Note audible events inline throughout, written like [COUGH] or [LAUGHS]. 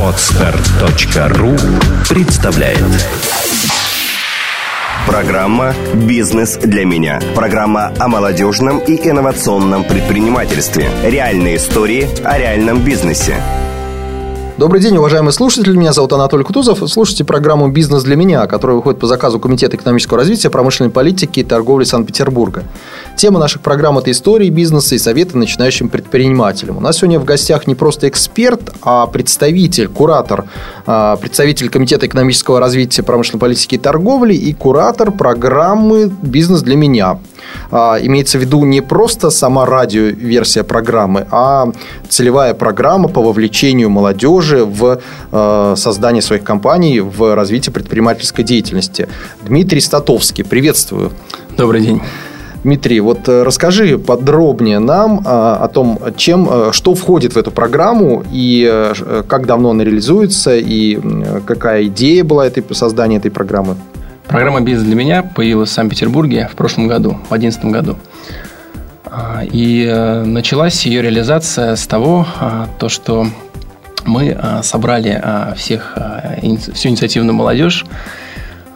Отстар.ру представляет Программа «Бизнес для меня». Программа о молодежном и инновационном предпринимательстве. Реальные истории о реальном бизнесе. Добрый день, уважаемые слушатели. Меня зовут Анатолий Кутузов. Слушайте программу «Бизнес для меня», которая выходит по заказу Комитета экономического развития, промышленной политики и торговли Санкт-Петербурга. Тема наших программ – это истории бизнеса и советы начинающим предпринимателям. У нас сегодня в гостях не просто эксперт, а представитель, куратор, а, представитель Комитета экономического развития, промышленной политики и торговли и куратор программы «Бизнес для меня». А, имеется в виду не просто сама радиоверсия программы, а целевая программа по вовлечению молодежи в а, создание своих компаний, в развитие предпринимательской деятельности. Дмитрий Статовский, приветствую. Добрый день. Дмитрий, вот э, расскажи подробнее нам а, о том, чем, э, что входит в эту программу и э, как давно она реализуется и какая идея была этой, создания этой программы. Программа «Бизнес для меня» появилась в Санкт-Петербурге в прошлом году, в 2011 году. А, и началась ее реализация с того, а, то, что мы собрали всех, всю инициативную молодежь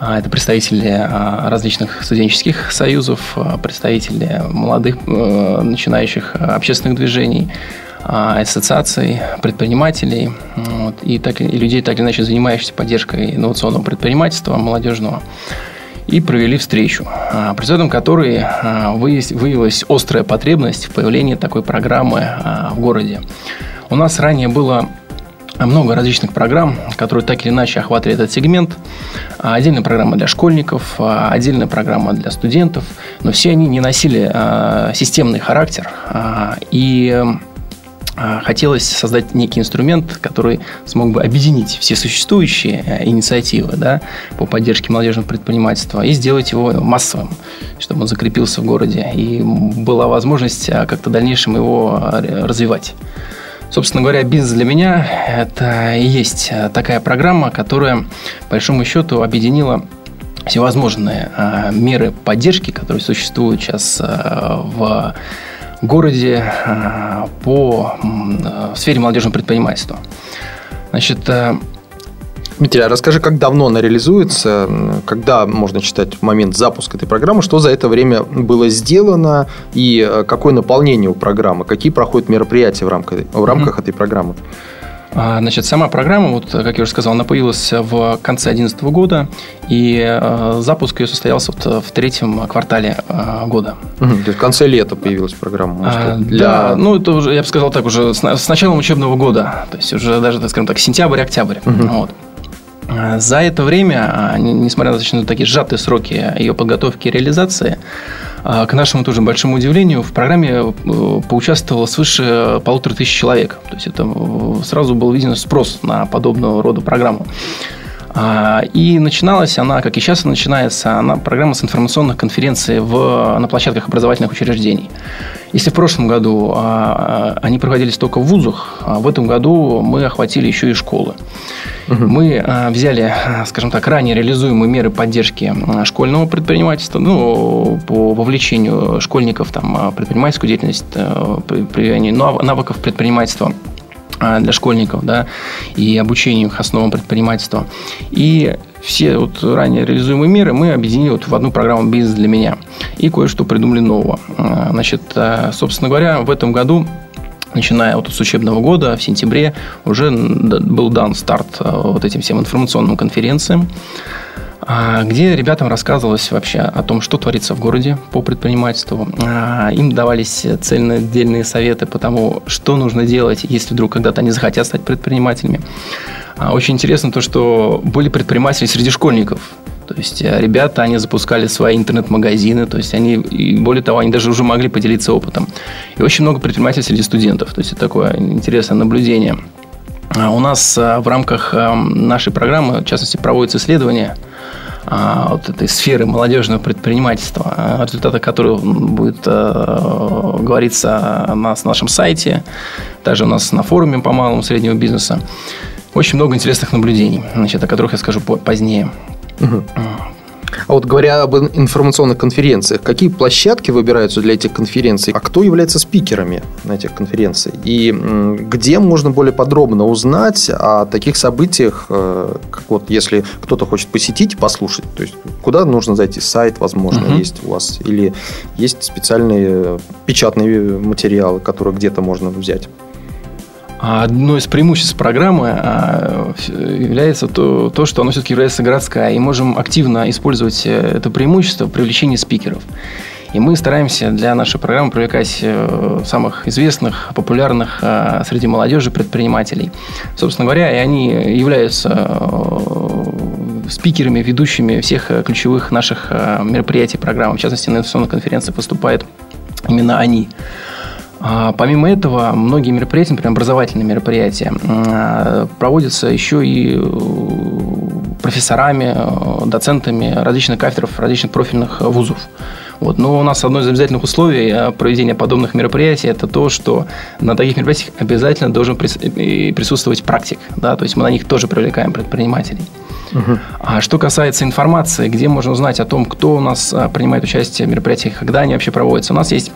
а, это представители а, различных студенческих союзов, а, представители молодых э, начинающих общественных движений, ассоциаций, предпринимателей вот, и, так, и людей, так или иначе занимающихся поддержкой инновационного предпринимательства молодежного. И провели встречу, при результатам которой выявилась острая потребность в появлении такой программы в городе. У нас ранее было много различных программ, которые так или иначе охватывали этот сегмент. А, отдельная программа для школьников, а, отдельная программа для студентов, но все они не носили а, системный характер. И хотелось создать некий инструмент, который смог бы объединить все существующие э, инициативы да, по поддержке молодежного предпринимательства и сделать его массовым, чтобы он закрепился в городе и была возможность как-то в дальнейшем его развивать. Собственно говоря, бизнес для меня – это и есть такая программа, которая, по большому счету, объединила всевозможные а, меры поддержки, которые существуют сейчас а, в городе а, по в сфере молодежного предпринимательства. Значит, Дмитрий, а расскажи, как давно она реализуется, когда можно считать момент запуска этой программы, что за это время было сделано и э, какое наполнение у программы, какие проходят мероприятия в рамках, в рамках mm-hmm. этой программы? А, значит, сама программа, вот, как я уже сказал, она появилась в конце 2011 года, и э, запуск ее состоялся вот в третьем квартале э, года. Угу, то есть в конце лета появилась программа? А, для... Да, ну это уже, я бы сказал так, уже с, с началом учебного года, то есть уже даже, так скажем так, сентябрь-октябрь. Угу. Вот. За это время, несмотря на достаточно такие сжатые сроки ее подготовки и реализации, к нашему тоже большому удивлению, в программе э, поучаствовало свыше полутора тысяч человек. То есть это э, сразу был виден спрос на подобного рода программу. И начиналась она, как и сейчас начинается, она программа с информационных конференций в, на площадках образовательных учреждений. Если в прошлом году они проводились только в вузах, в этом году мы охватили еще и школы. Угу. Мы а, взяли, а, скажем так, ранее реализуемые меры поддержки а, школьного предпринимательства, ну, по вовлечению школьников там, предпринимательскую деятельность, при навыков предпринимательства для школьников, да, и обучению их основам предпринимательства. И все вот ранее реализуемые меры мы объединили вот в одну программу «Бизнес для меня» и кое-что придумали нового. Значит, собственно говоря, в этом году начиная вот с учебного года, в сентябре, уже был дан старт вот этим всем информационным конференциям, а, где ребятам рассказывалось вообще о том, что творится в городе по предпринимательству. А, им давались цельные отдельные советы по тому, что нужно делать, если вдруг когда-то они захотят стать предпринимателями. А, очень интересно то, что были предприниматели среди школьников. То есть э, ребята, они запускали свои интернет-магазины, то есть они, и более того, они даже уже могли поделиться опытом. И очень много предпринимателей среди студентов. То есть это такое интересное наблюдение. А у нас э, в рамках э, нашей программы, в частности, проводятся исследования вот этой сферы молодежного предпринимательства, результаты которых будет говориться на нашем сайте, также у нас на форуме по малому и среднему бизнесу. Очень много интересных наблюдений, значит, о которых я скажу позднее. А вот говоря об информационных конференциях, какие площадки выбираются для этих конференций, а кто является спикерами на этих конференциях? И где можно более подробно узнать о таких событиях, э, как вот если кто-то хочет посетить, послушать, то есть куда нужно зайти? Сайт, возможно, угу. есть у вас, или есть специальные печатные материалы, которые где-то можно взять? Одно из преимуществ программы а, является то, то, что она все-таки является городская, и можем активно использовать э, это преимущество в привлечении спикеров. И мы стараемся для нашей программы привлекать э, самых известных, популярных э, среди молодежи предпринимателей. Собственно говоря, и они являются спикерами, ведущими всех ключевых наших мероприятий программы. В частности, на инвестиционной конференции выступают именно они. А помимо этого, многие мероприятия, например, образовательные мероприятия, а, проводятся еще и э, профессорами, э, доцентами различных кафедров, различных профильных вузов. Вот. Но у нас одно из обязательных условий э, проведения подобных мероприятий – это то, что на таких мероприятиях обязательно должен присутствовать практик. Да? То есть мы на них тоже привлекаем предпринимателей. Угу. А что касается информации, где можно узнать о том, кто у нас принимает участие в мероприятиях, когда они вообще проводятся, у нас есть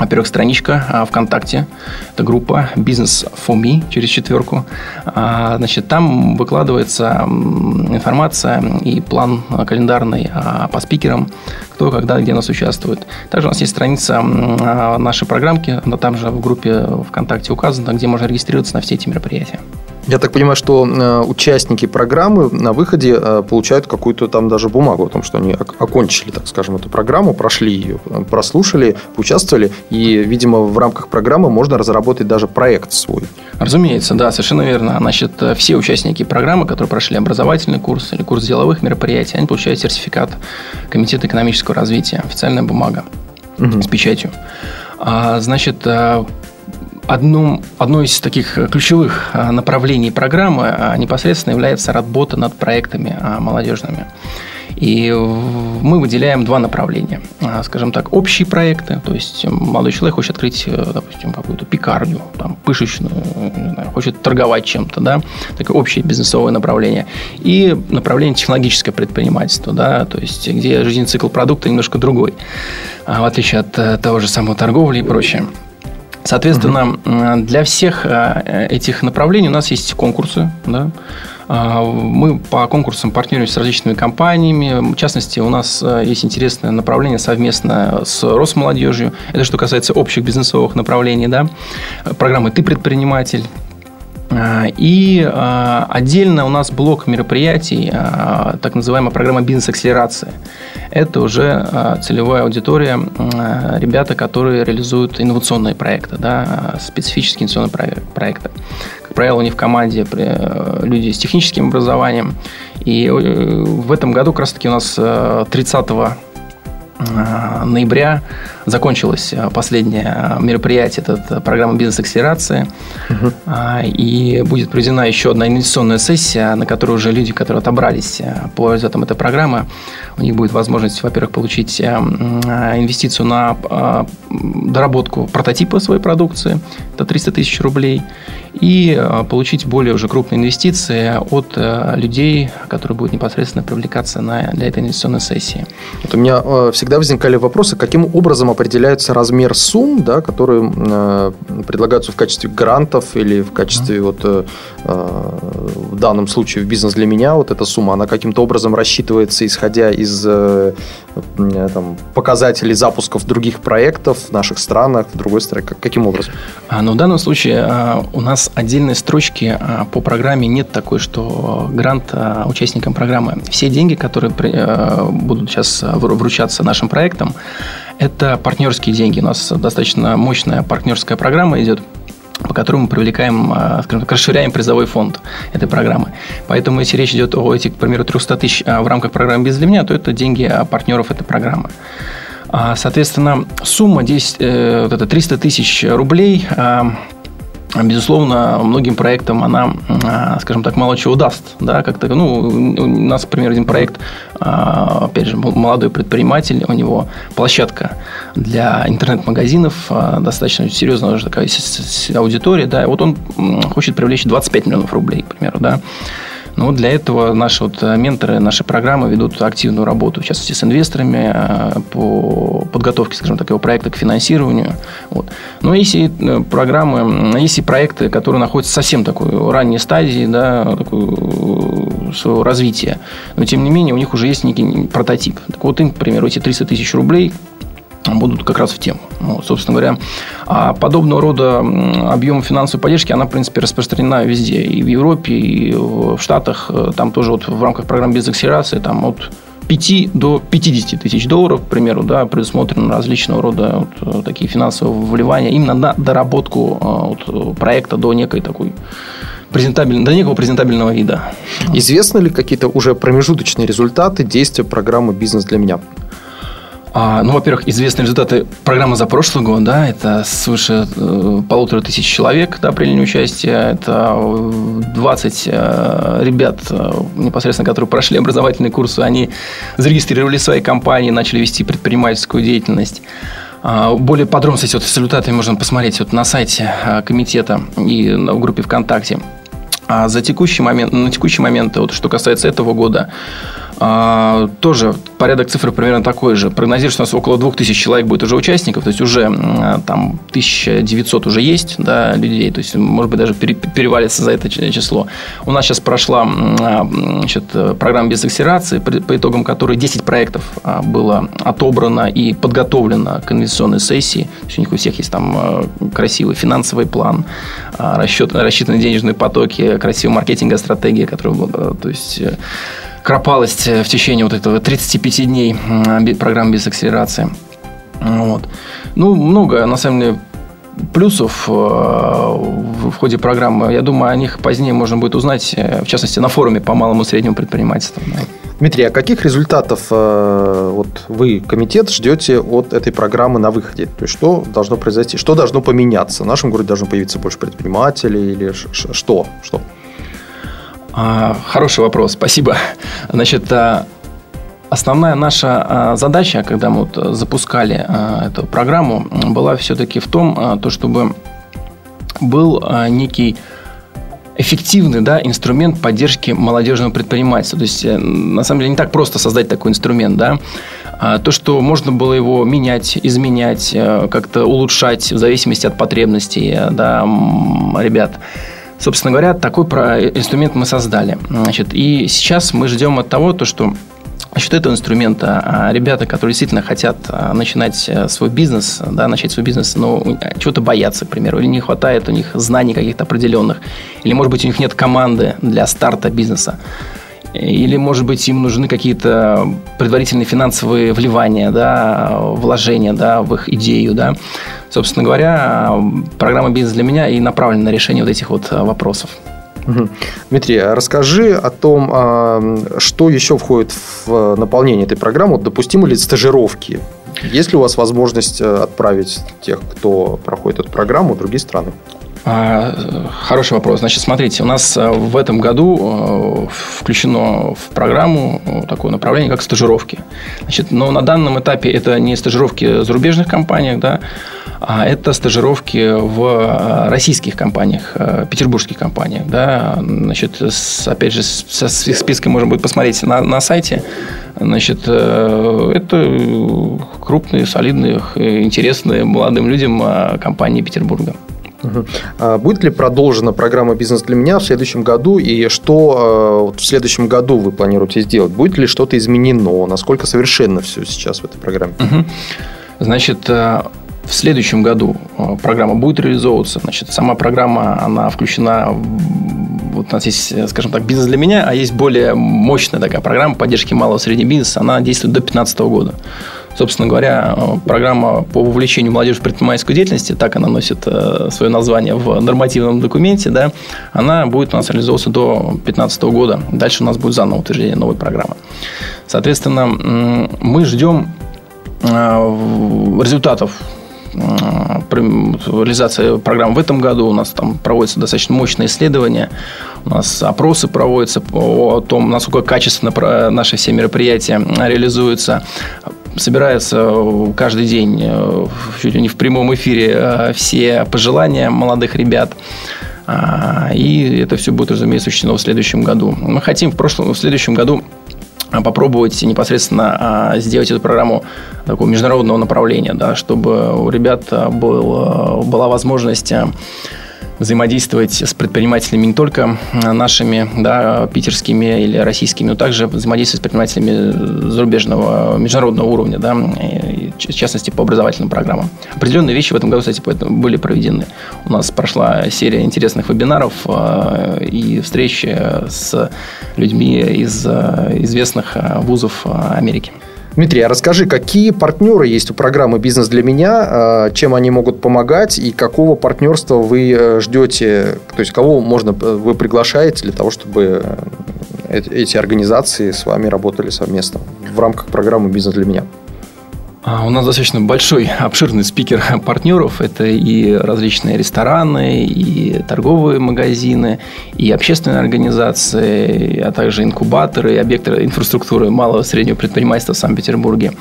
во-первых, страничка а, ВКонтакте. Это группа «Бизнес for me» через четверку. А, значит, там выкладывается информация и план календарный а, по спикерам, кто, когда, где нас участвует. Также у нас есть страница нашей программки, она там же в группе ВКонтакте указана, где можно регистрироваться на все эти мероприятия. Я так понимаю, что э, участники программы на выходе э, получают какую-то там даже бумагу о том, что они окончили, так скажем, эту программу, прошли ее, прослушали, поучаствовали, и, видимо, в рамках программы можно разработать даже проект свой. Разумеется, да, совершенно верно. Значит, э, все участники программы, которые прошли образовательный курс или курс деловых мероприятий, они получают сертификат Комитета экономического развития, официальная бумага угу. с печатью. А, значит, Одно, одно из таких ключевых а, направлений программы а, непосредственно является работа над проектами молодежными. И мы выделяем два направления. Скажем так, общие проекты, то есть молодой человек хочет открыть, э, допустим, какую-то пекарню, там, пышечную, знаю, хочет торговать чем-то, да, такое общее бизнесовое направление. И направление технологическое предпринимательство, да, то есть где жизненный цикл продукта немножко другой, в отличие от э, того же самого торговли и прочее. Соответственно, угу. для всех э, этих направлений у нас есть конкурсы. Да? А, мы по конкурсам партнеримся с различными компаниями. В частности, у нас э, есть интересное направление совместно с Росмолодежью. Это что касается общих бизнесовых направлений. Да? Программы «Ты предприниматель», и а, отдельно у нас блок мероприятий, а, так называемая программа бизнес-акселерации. Это уже целевая аудитория, ребята, которые реализуют инновационные проекты, да, специфические инновационные проекты. Как правило, у них в команде люди с техническим образованием. И э, в этом году как раз-таки у нас 30 Э, ноября закончилось э, последнее мероприятие, это программа бизнес-акселерации. Угу. И будет проведена еще одна инвестиционная сессия, на которой уже люди, которые отобрались по результатам этой программы, у них будет возможность, во-первых, получить инвестицию на доработку прототипа своей продукции, это 300 тысяч рублей, и получить более уже крупные инвестиции от людей, которые будут непосредственно привлекаться на, для этой инвестиционной сессии. Вот у меня всегда возникали вопросы, каким образом определяется размер сумм, да, которые э, предлагаются в качестве грантов или в качестве mm-hmm. вот э, э, в данном случае в бизнес для меня вот эта сумма, она каким-то образом рассчитывается исходя из э, э там, показателей запусков других проектов в наших странах, в другой стране, как, каким образом? А, ну, в данном случае а, у нас отдельной строчки а, по программе нет такой, что грант а, участникам программы. Все деньги, которые при, а, будут сейчас вручаться нашим нашим проектам, это партнерские деньги. У нас достаточно мощная партнерская программа идет по которому мы привлекаем, а, скажем так, расширяем призовой фонд этой программы. Поэтому, если речь идет о этих, к примеру, 300 тысяч а, в рамках программы «Без для меня», то это деньги партнеров этой программы. А, соответственно, сумма здесь, э, вот это 300 тысяч рублей, Безусловно, многим проектам она, а, скажем так, мало чего даст. Да, как-то, ну, у нас, например, один проект, а, опять же, молодой предприниматель, у него площадка для интернет-магазинов, а, достаточно серьезная уже такая аудитория, да, и вот он хочет привлечь 25 миллионов рублей, к примеру, да. Но вот для этого наши вот менторы, наши программы ведут активную работу, в частности, с инвесторами по подготовке, скажем так, его проекта к финансированию. Вот. Но есть и программы, есть и проекты, которые находятся совсем такой ранней стадии, да, такой, своего развития. Но, тем не менее, у них уже есть некий прототип. Так вот, им, к примеру, эти 300 тысяч рублей будут как раз в тему. Ну, собственно говоря, а подобного рода объем финансовой поддержки, она, в принципе, распространена везде. И в Европе, и в Штатах. Там тоже вот в рамках программы бизнес-акселерации там от 5 до 50 тысяч долларов, к примеру, да, предусмотрены различного рода вот, такие финансовые вливания именно на доработку вот, проекта до некой такой презентабельного, до некого презентабельного вида. Известны ли какие-то уже промежуточные результаты действия программы «Бизнес для меня»? А, ну, во-первых, известные результаты программы за прошлый год, да, это свыше э, полутора тысяч человек, да, приняли участие, это 20 э, ребят, э, непосредственно, которые прошли образовательные курсы, они зарегистрировали свои компании, начали вести предпринимательскую деятельность. А, более подробно, кстати, вот с результатами можно посмотреть вот на сайте э, комитета и в группе ВКонтакте. А за текущий момент, на текущий момент, вот, что касается этого года, а, тоже порядок цифр примерно такой же. Прогнозируется, что у нас около 2000 человек будет уже участников, то есть уже там 1900 уже есть да, людей, то есть, может быть, даже перевалится за это число. У нас сейчас прошла значит, программа безакселерации, по итогам которой 10 проектов а, было отобрано и подготовлено к инвестиционной сессии. То есть, у них у всех есть там а, красивый финансовый план, расчет, рассчитанные денежные потоки, красивая маркетинговая стратегия, которая, то есть кропалость в течение вот этого 35 дней программы без акселерации. Вот. Ну, много, на самом деле, плюсов э, в ходе программы. Я думаю, о них позднее можно будет узнать, э, в частности, на форуме по малому и среднему предпринимательству. Дмитрий, а каких результатов э, вот вы, комитет, ждете от этой программы на выходе? То есть, что должно произойти? Что должно поменяться? В нашем городе должно появиться больше предпринимателей или что? Что? А, хороший вопрос, спасибо. Значит, а, основная наша а, задача, когда мы вот запускали эту программу, была все-таки в том, то, чтобы был некий эффективный да, инструмент поддержки молодежного предпринимательства. То есть, э, на самом деле, не так просто создать такой инструмент. Да? То, что можно было его менять, изменять, э, как-то улучшать в зависимости от потребностей да, ребят – Собственно говоря, такой инструмент мы создали. Значит, и сейчас мы ждем от того, то, что Насчет этого инструмента а, ребята, которые действительно хотят а, начинать э, свой бизнес, да, начать свой бизнес, но чего-то боятся, к примеру, или не хватает у них знаний каких-то определенных, или, может быть, у них нет команды для старта бизнеса, или, может быть, им нужны какие-то предварительные финансовые вливания, да, вложения да, в их идею. Да. Собственно говоря, программа «Бизнес для меня» и направлена на решение вот этих вот э, вопросов. Дмитрий, а расскажи о том, а, что еще входит в наполнение этой программы. Допустимы ли стажировки? Есть ли у вас возможность э, отправить тех, кто проходит эту программу, в другие страны? А, хороший вопрос. Значит, смотрите, у нас э, в этом году э, включено в программу э, такое направление, как стажировки. Значит, но на данном этапе это не стажировки в зарубежных компаниях, да, а это стажировки в российских компаниях, петербургских компаниях. Да. Значит, опять же, со списком можно будет посмотреть на, на сайте. Значит, это крупные, солидные, интересные молодым людям компании Петербурга. Угу. Будет ли продолжена программа «Бизнес для меня» в следующем году? И что в следующем году вы планируете сделать? Будет ли что-то изменено? Насколько совершенно все сейчас в этой программе? Угу. Значит, э, в следующем году э, программа будет реализовываться. Значит, сама программа, она включена вот у нас есть, э, скажем так, бизнес для меня, а есть более мощная такая программа поддержки малого и среднего бизнеса. Она действует до 2015 года. Собственно говоря, программа по вовлечению молодежи в предпринимательскую деятельность, так она носит э, свое название в нормативном документе, да, она будет у нас реализовываться до 2015 года. Дальше у нас будет заново утверждение новой программы. Соответственно, мы ждем э, результатов э, реализации программы в этом году. У нас там проводятся достаточно мощные исследования. У нас опросы проводятся о том, насколько качественно наши все мероприятия реализуются собираются каждый день, э, чуть ли не в прямом эфире, э, все пожелания молодых ребят. И это все будет, разумеется, учтено в следующем году. Мы хотим в прошлом, в следующем году попробовать непосредственно сделать эту программу такого международного направления, да, чтобы у ребят был, была возможность взаимодействовать с предпринимателями не только нашими, да, питерскими или российскими, но также взаимодействовать с предпринимателями зарубежного, международного уровня, да, в частности, по образовательным программам. Определенные вещи в этом году, кстати, были проведены. У нас прошла серия интересных вебинаров э, и встречи с людьми из э, известных э, вузов Америки. Дмитрий, а расскажи, какие партнеры есть у программы «Бизнес для меня», а, чем они могут помогать? И какого партнерства вы э, ждете, то есть кого можно э, вы приглашаете для того, чтобы э, эти организации с вами работали совместно в рамках программы «Бизнес для меня»? А, у нас достаточно большой, обширный спикер партнеров. Это и различные рестораны, и торговые магазины, и общественные организации, а также инкубаторы, и объекты инфраструктуры малого и среднего предпринимательства в Санкт-Петербурге.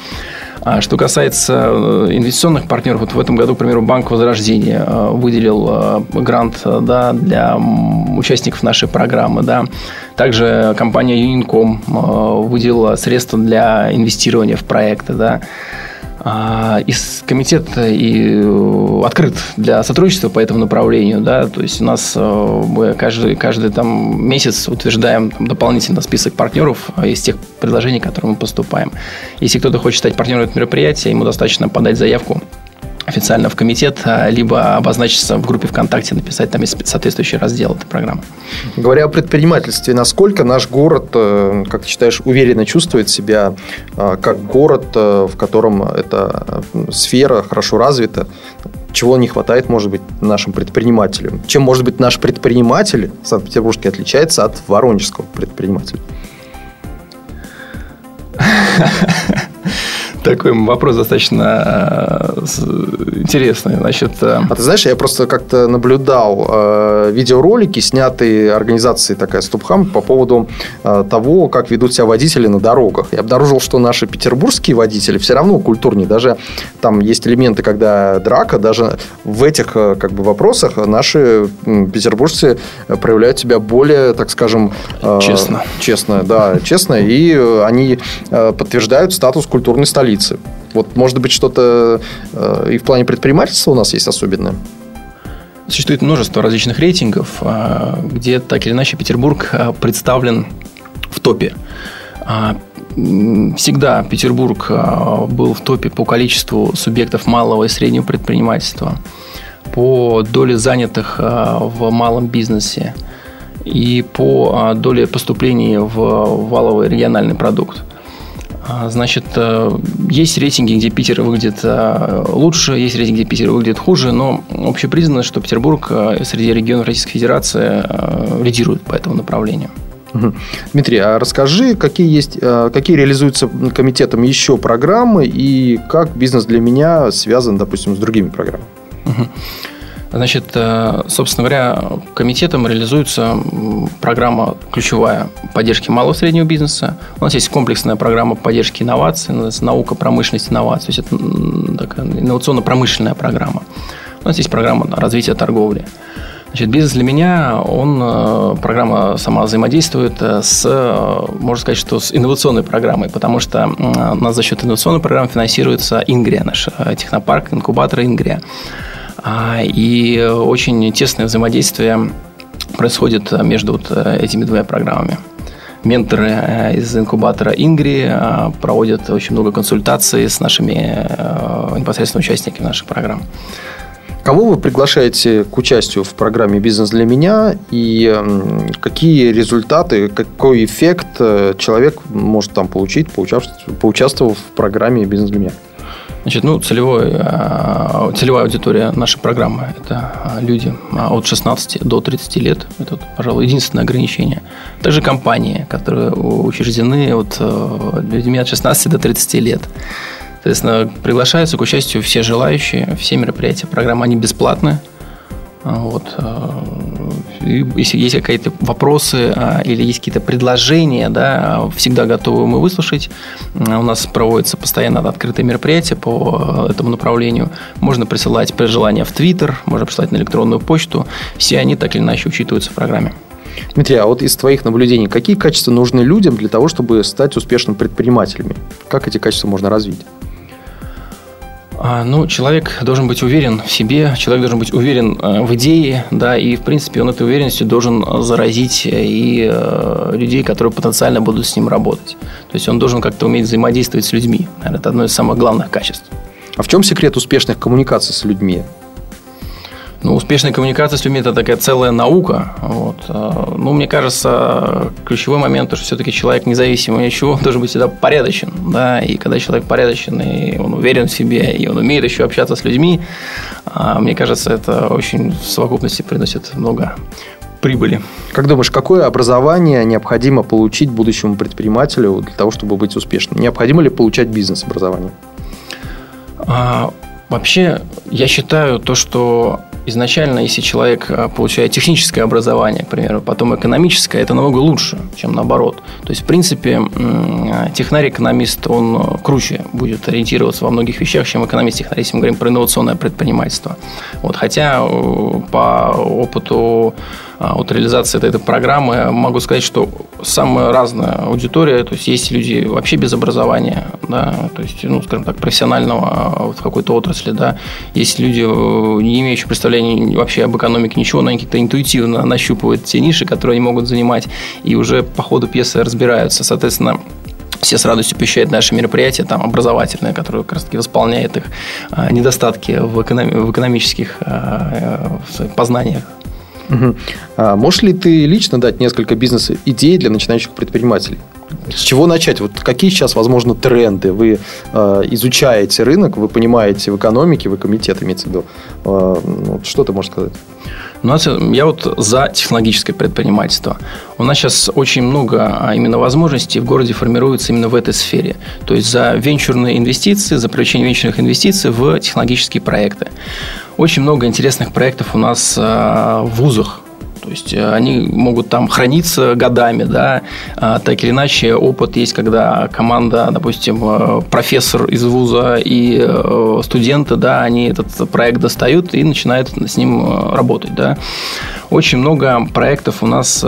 А что касается э, инвестиционных партнеров, вот в этом году, к примеру, Банк Возрождения э, выделил э, грант да, для участников нашей программы. Да. Также компания Unicom выделила средства для инвестирования в проекты. Да. А, и комитет и э, открыт для сотрудничества по этому направлению, да, то есть у нас э, мы каждый, каждый там месяц утверждаем там, дополнительно список партнеров из тех предложений, которые мы поступаем. Если кто-то хочет стать партнером этого мероприятия, ему достаточно подать заявку официально в комитет, а, либо обозначиться в группе ВКонтакте, написать там есть соответствующий раздел этой программы. Говоря о предпринимательстве, насколько наш город, э, как ты считаешь, уверенно чувствует себя э, как город, э, в котором эта сфера хорошо развита? Чего не хватает, может быть, нашим предпринимателям? Чем, может быть, наш предприниматель Санкт-Петербургский отличается от воронежского предпринимателя? [LAUGHS] Такой вопрос достаточно э, интересный. Значит, э, а ты знаешь, я просто как-то наблюдал э, видеоролики, снятые организацией такая Ступхам по поводу того, как ведут себя водители на дорогах. Я обнаружил, что наши петербургские водители все равно культурнее. Даже там есть элементы, когда драка, даже в этих как бы вопросах наши петербуржцы проявляют себя более, так скажем... Честно. Честно, да, честно. И они подтверждают статус культурной столицы столицы. Вот, может быть, что-то э, и в плане предпринимательства у нас есть особенное? Существует множество различных рейтингов, э, где так или иначе Петербург э, представлен в топе. А, всегда Петербург был в топе по количеству субъектов малого и среднего предпринимательства, по доле занятых в малом бизнесе и по доле поступлений в валовый региональный продукт. А, значит, э, есть рейтинги, где Питер выглядит э, лучше, есть рейтинги, где Питер выглядит хуже, но общепризнано, что Петербург э, среди регионов Российской Федерации лидирует по этому направлению. Дмитрий, а расскажи, какие есть, какие реализуются комитетом еще программы и как бизнес для меня связан, допустим, с другими программами? Значит, э, собственно говоря, комитетом реализуется программа ключевая поддержки малого и среднего бизнеса. У нас есть комплексная программа поддержки инноваций, называется наука, промышленность, инновации. То есть это такая инновационно-промышленная программа. У нас есть программа развития торговли. Значит, бизнес для меня, он, э, программа сама взаимодействует э, с, можно сказать, что с инновационной программой, потому что у нас за счет инновационной программы финансируется Ингрия, наш технопарк, инкубатор Ингрия. А, и очень тесное взаимодействие происходит между вот э, этими двумя программами. Менторы э, из инкубатора Ингри э, проводят очень много консультаций с нашими непосредственно участниками наших программ. Кого вы приглашаете к участию в программе «Бизнес для меня» и какие результаты, какой эффект человек может там получить, поучаствовав в программе «Бизнес для меня»? Значит, ну, целевой, э, целевая аудитория нашей программы – это э, люди э, от 16 до 30 лет. Это, пожалуй, единственное ограничение. Также компании, которые учреждены от людьми от 16 до 30 лет. Соответственно, приглашаются к участию все желающие, все мероприятия программы, они бесплатны. Вот. И если есть какие-то вопросы или есть какие-то предложения, да, всегда готовы мы выслушать. У нас проводится постоянно открытые мероприятия по этому направлению. Можно присылать при желании в Твиттер, можно присылать на электронную почту. Все они так или иначе учитываются в программе. Дмитрий, а вот из твоих наблюдений, какие качества нужны людям для того, чтобы стать успешными предпринимателями? Как эти качества можно развить? А, ну, человек должен быть уверен в себе, человек должен быть уверен э, в идее, да, и, в принципе, он этой уверенностью должен заразить и э, людей, которые потенциально будут с ним работать. То есть он должен как-то уметь взаимодействовать с людьми. Это одно из самых главных качеств. А в чем секрет успешных коммуникаций с людьми? Ну, успешная коммуникация с людьми – это такая целая наука. Вот. А, ну, мне кажется, ключевой момент, что все-таки человек независимый от ничего, должен быть всегда порядочен. Да? И когда человек порядочен, и он уверен в себе, и он умеет еще общаться с людьми, а, мне кажется, это очень в совокупности приносит много прибыли. Как думаешь, какое образование необходимо получить будущему предпринимателю для того, чтобы быть успешным? Необходимо ли получать бизнес-образование? Вообще, я считаю то, что изначально, если человек э, получает техническое образование, к примеру, потом экономическое, это намного лучше, чем наоборот. То есть, в принципе, технарь-экономист, он э, круче будет ориентироваться во многих вещах, чем экономист-технарь, если мы говорим про инновационное предпринимательство. Вот, хотя э, по опыту от реализации этой, этой программы могу сказать, что самая разная аудитория, то есть есть люди вообще без образования, да, то есть, ну, скажем так, профессионального в какой-то отрасли, да, есть люди, э, не имеющие представления вообще об экономике ничего, но они как-то интуитивно нащупывают те ниши, которые они могут занимать, и уже по ходу пьесы разбираются. Соответственно, все с радостью посещают наши мероприятия, там, образовательные, которые как раз-таки восполняют их а, недостатки в, экономи- в экономических а, в познаниях. Угу. А можешь ли ты лично дать несколько бизнес-идей для начинающих предпринимателей? С чего начать? Вот какие сейчас, возможно, тренды? Вы э, изучаете рынок, вы понимаете в экономике, вы комитет имеется в виду. Э, ну, что ты можешь сказать? У нас, я вот за технологическое предпринимательство. У нас сейчас очень много а, именно возможностей в городе формируется именно в этой сфере. То есть за венчурные инвестиции, за привлечение венчурных инвестиций в технологические проекты. Очень много интересных проектов у нас а, в вузах. То есть э, они могут там храниться годами, да, а, так или иначе опыт есть, когда команда, допустим, э, профессор из вуза и э, студенты, да, они этот проект достают и начинают с ним работать, да. Очень много проектов у нас,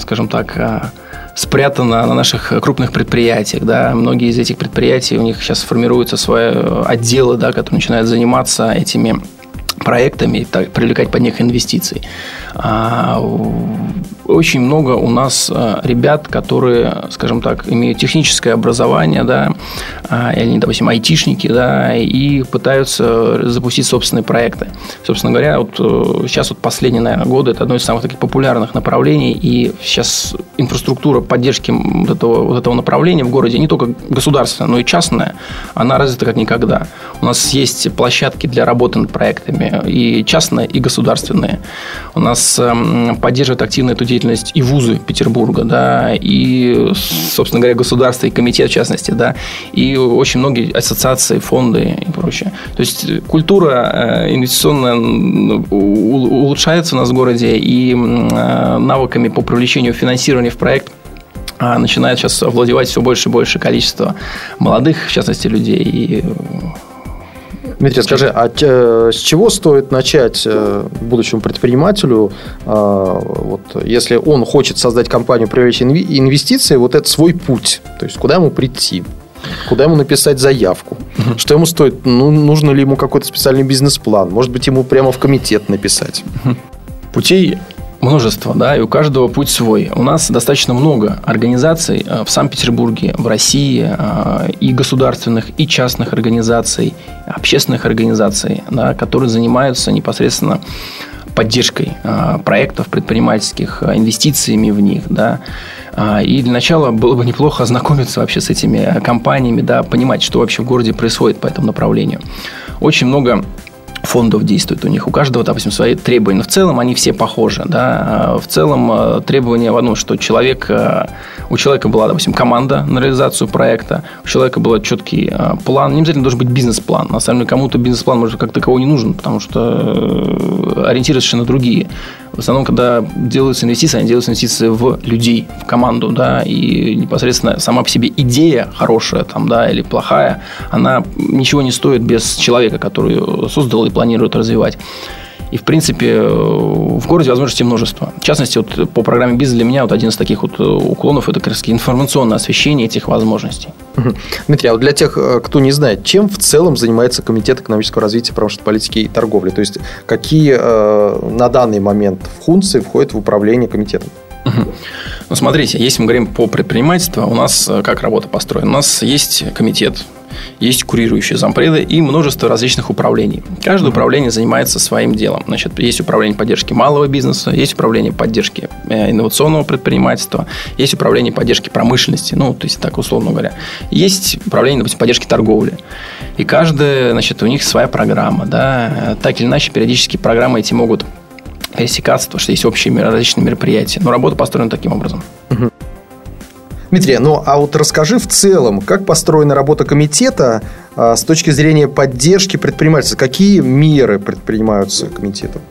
скажем так, спрятано на наших крупных предприятиях. Да. Многие из этих предприятий, у них сейчас формируются свои отделы, да, которые начинают заниматься этими проектами, так, привлекать под них инвестиции. А, очень много у нас а, ребят, которые, скажем так, имеют техническое образование, да, а, и они, допустим, айтишники, да, и пытаются запустить собственные проекты. Собственно говоря, вот э, сейчас вот последние, наверное, годы это одно из самых таких популярных направлений, и сейчас инфраструктура поддержки вот этого, вот этого направления в городе не только государственная, но и частная, она развита как никогда. У нас есть площадки для работы над проектами, и частные, и государственные. У нас эм, поддерживают активно эту деятельность и вузы Петербурга, да, и, собственно говоря, государство и комитет, в частности, да, и очень многие ассоциации, фонды и прочее. То есть культура э, инвестиционная улучшается у нас в городе, и э, навыками по привлечению финансирования в проект а, начинает сейчас овладевать все больше и больше количество молодых, в частности, людей, и Дмитрий, скажи, а с чего стоит начать э, будущему предпринимателю, э, вот, если он хочет создать компанию, привлечь инвестиции, вот это свой путь, то есть куда ему прийти? Куда ему написать заявку? Что ему стоит? Ну, нужно ли ему какой-то специальный бизнес-план? Может быть, ему прямо в комитет написать? Путей множество, да, и у каждого путь свой. У нас достаточно много организаций э, в Санкт-Петербурге, в России, э, и государственных, и частных организаций, общественных организаций, да, которые занимаются непосредственно поддержкой э, проектов предпринимательских, инвестициями в них, да, и для начала было бы неплохо ознакомиться вообще с этими компаниями, да, понимать, что вообще в городе происходит по этому направлению. Очень много фондов действует у них. У каждого, допустим, свои требования. В целом они все похожи. Да? В целом э, требования в одном, что человек, э, у человека была, допустим, команда на реализацию проекта, у человека был четкий э, план. Не обязательно должен быть бизнес-план. На самом деле, кому-то бизнес-план, может, как такового не нужен, потому что ориентиры совершенно другие. В основном, когда делаются инвестиции, они делаются инвестиции в людей, в команду, да, и непосредственно сама по себе идея хорошая там, да, или плохая, она ничего не стоит без человека, который создал и планирует развивать. И, в принципе, в городе возможностей множество. В частности, вот по программе «Бизнес» для меня вот один из таких вот уклонов – это как раз информационное освещение этих возможностей. Дмитрий, а вот для тех, э, кто не знает, чем в целом занимается Комитет экономического развития, промышленной политики и торговли? То есть, какие э, на данный момент функции входят в управление комитетом? Ну, смотрите, если мы говорим по предпринимательству, у нас э, как работа построена? У нас есть комитет, есть курирующие зампреды и множество различных управлений. Каждое управление занимается своим делом. Значит, есть управление поддержки малого бизнеса, есть управление поддержки э, инновационного предпринимательства, есть управление поддержки промышленности, ну, то есть так условно говоря. Есть управление, допустим, поддержки торговли. И каждая, значит, у них своя программа, да. Так или иначе, периодически программы эти могут пересекаться, потому что есть общие различные мероприятия. Но работа построена таким образом. Дмитрий, ну а вот расскажи в целом, как построена работа комитета а, с точки зрения поддержки предпринимательства? Какие меры предпринимаются комитетом?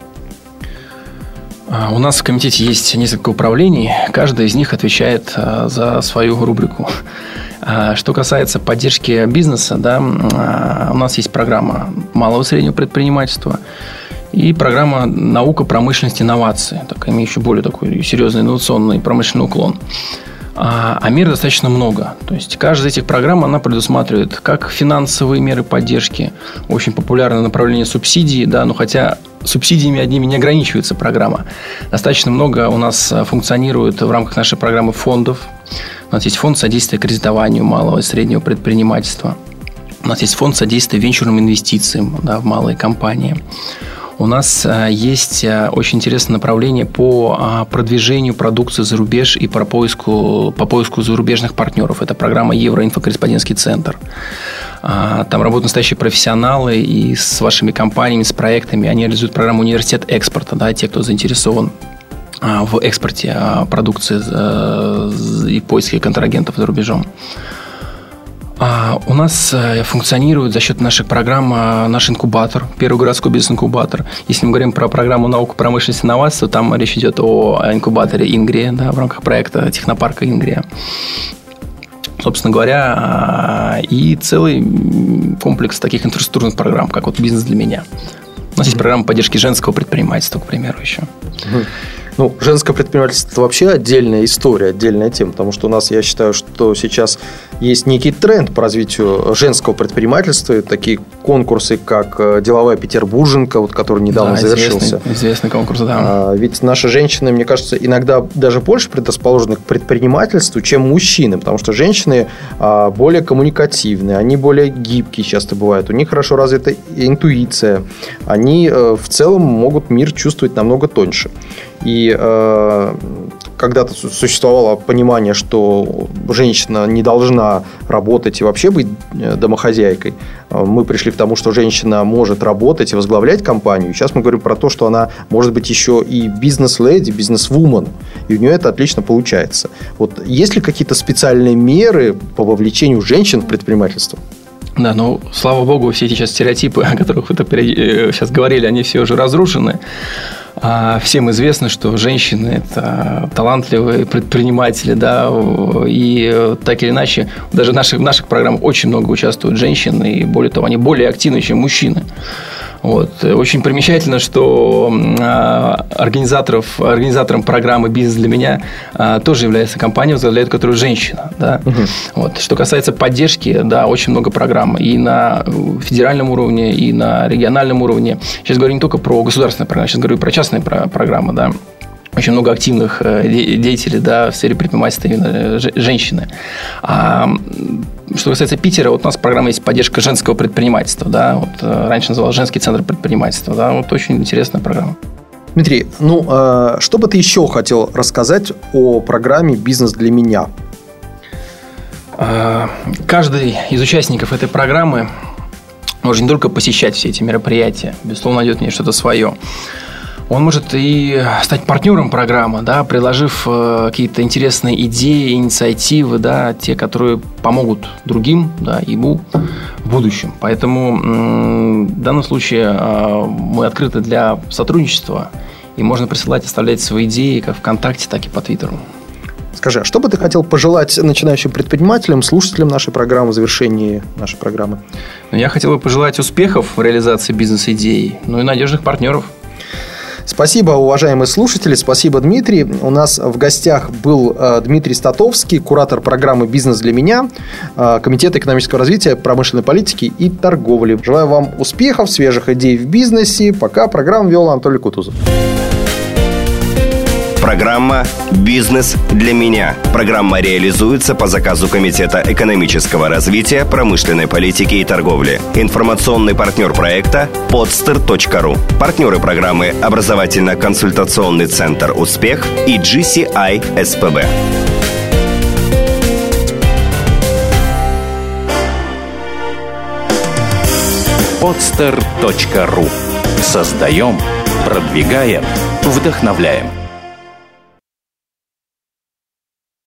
А, у нас в комитете есть несколько управлений, каждая из них отвечает а, за свою рубрику. Что касается поддержки бизнеса, да, у нас есть программа малого и среднего предпринимательства и программа «Наука, промышленность, инновации», так, имеющая более такой серьезный инновационный промышленный уклон. А, а мер достаточно много. То есть каждая из этих программ она предусматривает как финансовые меры поддержки, очень популярное направление субсидий, да, но хотя субсидиями одними не ограничивается программа. Достаточно много у нас а, функционирует в рамках нашей программы фондов. У нас есть фонд содействия кредитованию малого и среднего предпринимательства. У нас есть фонд содействия венчурным инвестициям да, в малые компании. У нас э, есть э, очень интересное направление по а, продвижению продукции за рубеж и по поиску, по поиску зарубежных партнеров. Это программа Евроинфокорреспондентский центр. А, там работают настоящие профессионалы и с вашими компаниями, с проектами. Они реализуют программу «Университет экспорта», да, те, кто заинтересован а, в экспорте продукции э, и поиске контрагентов за рубежом. А у нас э, функционирует за счет наших программ э, наш инкубатор, первый городской бизнес-инкубатор. Если мы говорим про программу науку, промышленность, инновации, то там речь идет о инкубаторе Ингрия да, в рамках проекта технопарка Ингрия. Собственно говоря, э, и целый комплекс таких инфраструктурных программ, как вот «Бизнес для меня». У нас есть программа поддержки женского предпринимательства, к примеру, еще. Ну, женское предпринимательство – это вообще отдельная история, отдельная тема, потому что у нас, я считаю, что сейчас есть некий тренд по развитию женского предпринимательства, такие конкурсы, как э, «Деловая Петербурженка», вот, который недавно да, завершился. Известный, известный конкурс, да. А, ведь наши женщины, мне кажется, иногда даже больше предрасположены к предпринимательству, чем мужчины, потому что женщины а, более коммуникативные, они более гибкие часто бывают, у них хорошо развита интуиция, они э, в целом могут мир чувствовать намного тоньше. И э, когда-то существовало понимание, что женщина не должна работать и вообще быть э, домохозяйкой. Э, мы пришли к тому, что женщина может работать и возглавлять компанию. Сейчас мы говорим про то, что она может быть еще и бизнес-леди, бизнес-вумен. И у нее это отлично получается. Вот есть ли какие-то специальные меры по вовлечению женщин в предпринимательство? Да, ну, слава богу, все эти сейчас стереотипы, о которых вы сейчас говорили, они все уже разрушены. А всем известно, что женщины – это талантливые предприниматели, да, и так или иначе, даже в наших, в наших программах очень много участвуют женщины, и более того, они более активны, чем мужчины. Вот. Очень примечательно, что а, организаторов, организатором программы «Бизнес для меня» а, тоже является компания, возглавляет которую женщина. Да? Угу. Вот. Что касается поддержки, да, очень много программ и на федеральном уровне, и на региональном уровне. Сейчас говорю не только про государственные программы, сейчас говорю про частные программы. Да? очень много активных э, деятелей да, в сфере предпринимательства именно э, женщины. А что касается Питера, вот у нас программа есть поддержка женского предпринимательства. Да, вот э, раньше называлась женский центр предпринимательства. Да, вот очень интересная программа. Дмитрий, ну, что бы ты еще хотел рассказать о программе «Бизнес для меня»? Каждый из участников этой программы может не только посещать все эти мероприятия, безусловно, найдет в ней что-то свое. Он может и стать партнером программы, да, предложив э, какие-то интересные идеи, инициативы, да, те, которые помогут другим, да, ему в будущем. Поэтому в данном случае э, мы открыты для сотрудничества, и можно присылать, оставлять свои идеи как ВКонтакте, так и по Твиттеру. Скажи, а что бы ты хотел пожелать начинающим предпринимателям, слушателям нашей программы, в завершении нашей программы? Ну, я хотел бы пожелать успехов в реализации бизнес-идей, ну и надежных партнеров. Спасибо, уважаемые слушатели. Спасибо, Дмитрий. У нас в гостях был э, Дмитрий Статовский, куратор программы «Бизнес для меня», э, Комитета экономического развития, промышленной политики и торговли. Желаю вам успехов, свежих идей в бизнесе. Пока. Программу вел Анатолий Кутузов. Программа «Бизнес для меня». Программа реализуется по заказу Комитета экономического развития, промышленной политики и торговли. Информационный партнер проекта – podster.ru. Партнеры программы – образовательно-консультационный центр «Успех» и GCI СПБ. podster.ru Создаем, продвигаем, вдохновляем –